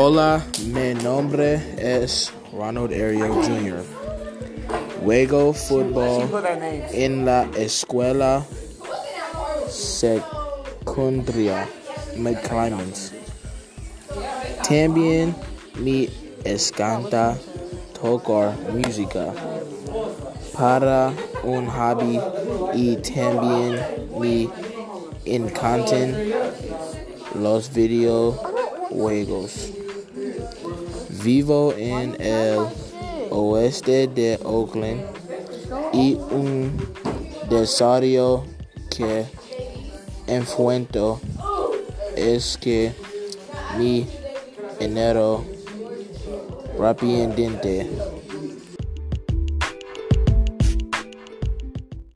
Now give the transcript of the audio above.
Hola, mi nombre es Ronald Ariel Jr. Juego fútbol en la escuela secundaria McClymonds. También me encanta tocar música para un hobby y también me encantan los videojuegos. Vivo en el oeste de Oakland y un desafío que enfrento es que mi enero rápidamente